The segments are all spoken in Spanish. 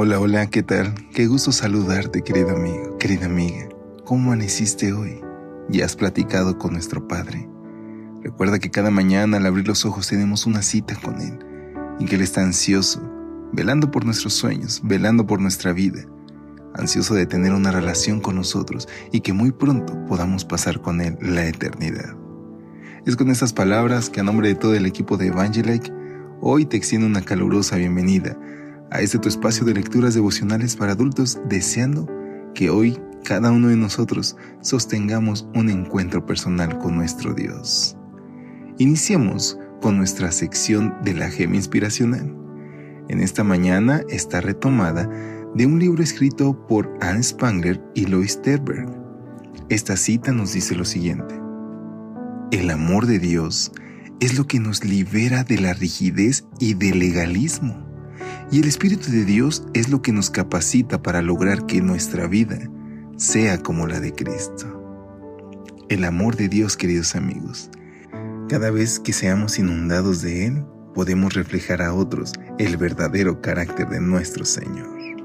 Hola, hola, ¿qué tal? Qué gusto saludarte, querido amigo, querida amiga. ¿Cómo amaneciste hoy? ¿Ya has platicado con nuestro Padre? Recuerda que cada mañana al abrir los ojos tenemos una cita con Él y que Él está ansioso, velando por nuestros sueños, velando por nuestra vida, ansioso de tener una relación con nosotros y que muy pronto podamos pasar con Él la eternidad. Es con estas palabras que a nombre de todo el equipo de Evangelike, hoy te extiendo una calurosa bienvenida a este tu espacio de lecturas devocionales para adultos, deseando que hoy cada uno de nosotros sostengamos un encuentro personal con nuestro Dios. Iniciemos con nuestra sección de la gema inspiracional. En esta mañana está retomada de un libro escrito por Anne Spangler y Lois Terberg. Esta cita nos dice lo siguiente. El amor de Dios es lo que nos libera de la rigidez y del legalismo y el Espíritu de Dios es lo que nos capacita para lograr que nuestra vida sea como la de Cristo. El amor de Dios, queridos amigos. Cada vez que seamos inundados de Él, podemos reflejar a otros el verdadero carácter de nuestro Señor.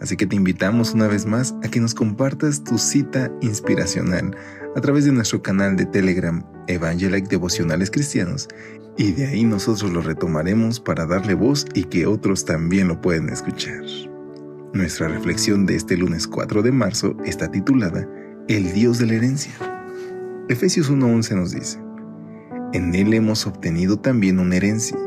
Así que te invitamos una vez más a que nos compartas tu cita inspiracional a través de nuestro canal de Telegram Evangelike Devocionales Cristianos y de ahí nosotros lo retomaremos para darle voz y que otros también lo puedan escuchar. Nuestra reflexión de este lunes 4 de marzo está titulada El Dios de la herencia. Efesios 1.11 nos dice, En Él hemos obtenido también una herencia,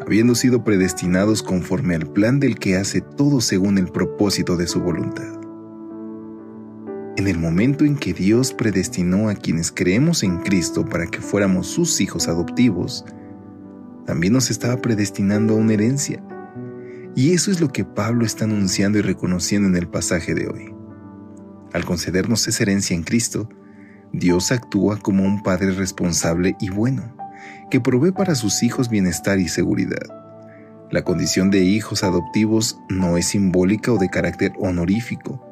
habiendo sido predestinados conforme al plan del que hace todo según el propósito de su voluntad en el momento en que Dios predestinó a quienes creemos en Cristo para que fuéramos sus hijos adoptivos, también nos estaba predestinando a una herencia. Y eso es lo que Pablo está anunciando y reconociendo en el pasaje de hoy. Al concedernos esa herencia en Cristo, Dios actúa como un Padre responsable y bueno, que provee para sus hijos bienestar y seguridad. La condición de hijos adoptivos no es simbólica o de carácter honorífico,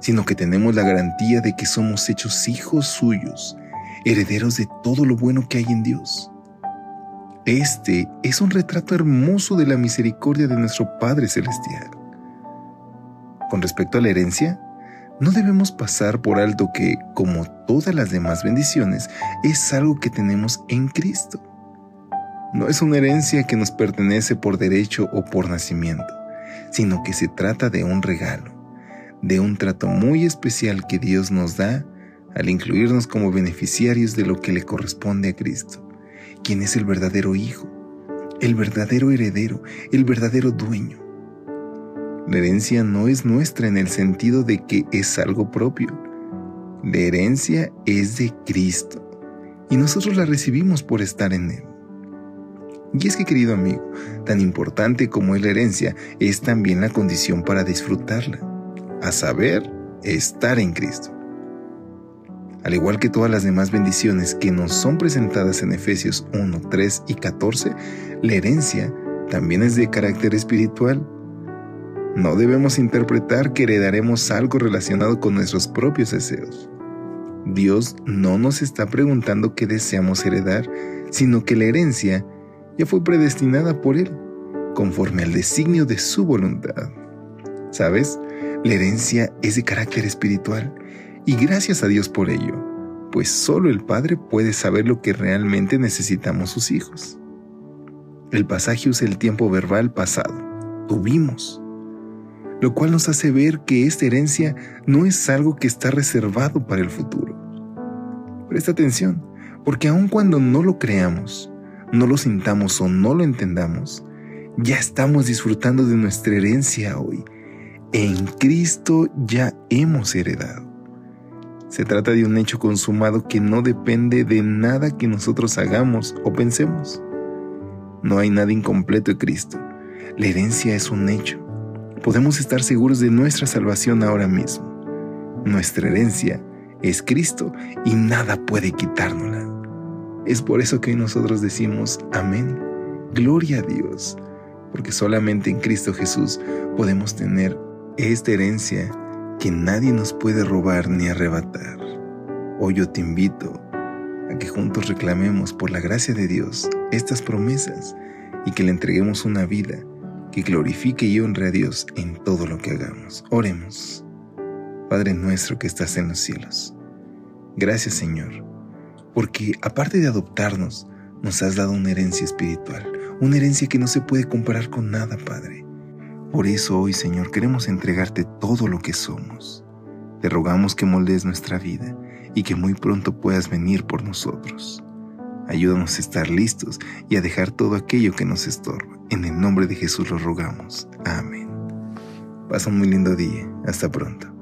sino que tenemos la garantía de que somos hechos hijos suyos, herederos de todo lo bueno que hay en Dios. Este es un retrato hermoso de la misericordia de nuestro Padre Celestial. Con respecto a la herencia, no debemos pasar por alto que, como todas las demás bendiciones, es algo que tenemos en Cristo. No es una herencia que nos pertenece por derecho o por nacimiento, sino que se trata de un regalo de un trato muy especial que Dios nos da al incluirnos como beneficiarios de lo que le corresponde a Cristo, quien es el verdadero Hijo, el verdadero heredero, el verdadero dueño. La herencia no es nuestra en el sentido de que es algo propio. La herencia es de Cristo y nosotros la recibimos por estar en Él. Y es que, querido amigo, tan importante como es la herencia, es también la condición para disfrutarla a saber, estar en Cristo. Al igual que todas las demás bendiciones que nos son presentadas en Efesios 1, 3 y 14, la herencia también es de carácter espiritual. No debemos interpretar que heredaremos algo relacionado con nuestros propios deseos. Dios no nos está preguntando qué deseamos heredar, sino que la herencia ya fue predestinada por Él, conforme al designio de su voluntad. ¿Sabes? La herencia es de carácter espiritual y gracias a Dios por ello, pues solo el Padre puede saber lo que realmente necesitamos sus hijos. El pasaje usa el tiempo verbal pasado, tuvimos, lo cual nos hace ver que esta herencia no es algo que está reservado para el futuro. Presta atención, porque aun cuando no lo creamos, no lo sintamos o no lo entendamos, ya estamos disfrutando de nuestra herencia hoy en Cristo ya hemos heredado. Se trata de un hecho consumado que no depende de nada que nosotros hagamos o pensemos. No hay nada incompleto en Cristo. La herencia es un hecho. podemos estar seguros de nuestra salvación ahora mismo. Nuestra herencia es Cristo y nada puede quitárnosla. Es por eso que nosotros decimos amén, gloria a Dios, porque solamente en Cristo Jesús podemos tener esta herencia que nadie nos puede robar ni arrebatar. Hoy yo te invito a que juntos reclamemos por la gracia de Dios estas promesas y que le entreguemos una vida que glorifique y honre a Dios en todo lo que hagamos. Oremos. Padre nuestro que estás en los cielos. Gracias Señor, porque aparte de adoptarnos, nos has dado una herencia espiritual, una herencia que no se puede comparar con nada, Padre. Por eso hoy, Señor, queremos entregarte todo lo que somos. Te rogamos que moldees nuestra vida y que muy pronto puedas venir por nosotros. Ayúdanos a estar listos y a dejar todo aquello que nos estorba. En el nombre de Jesús lo rogamos. Amén. Pasa un muy lindo día. Hasta pronto.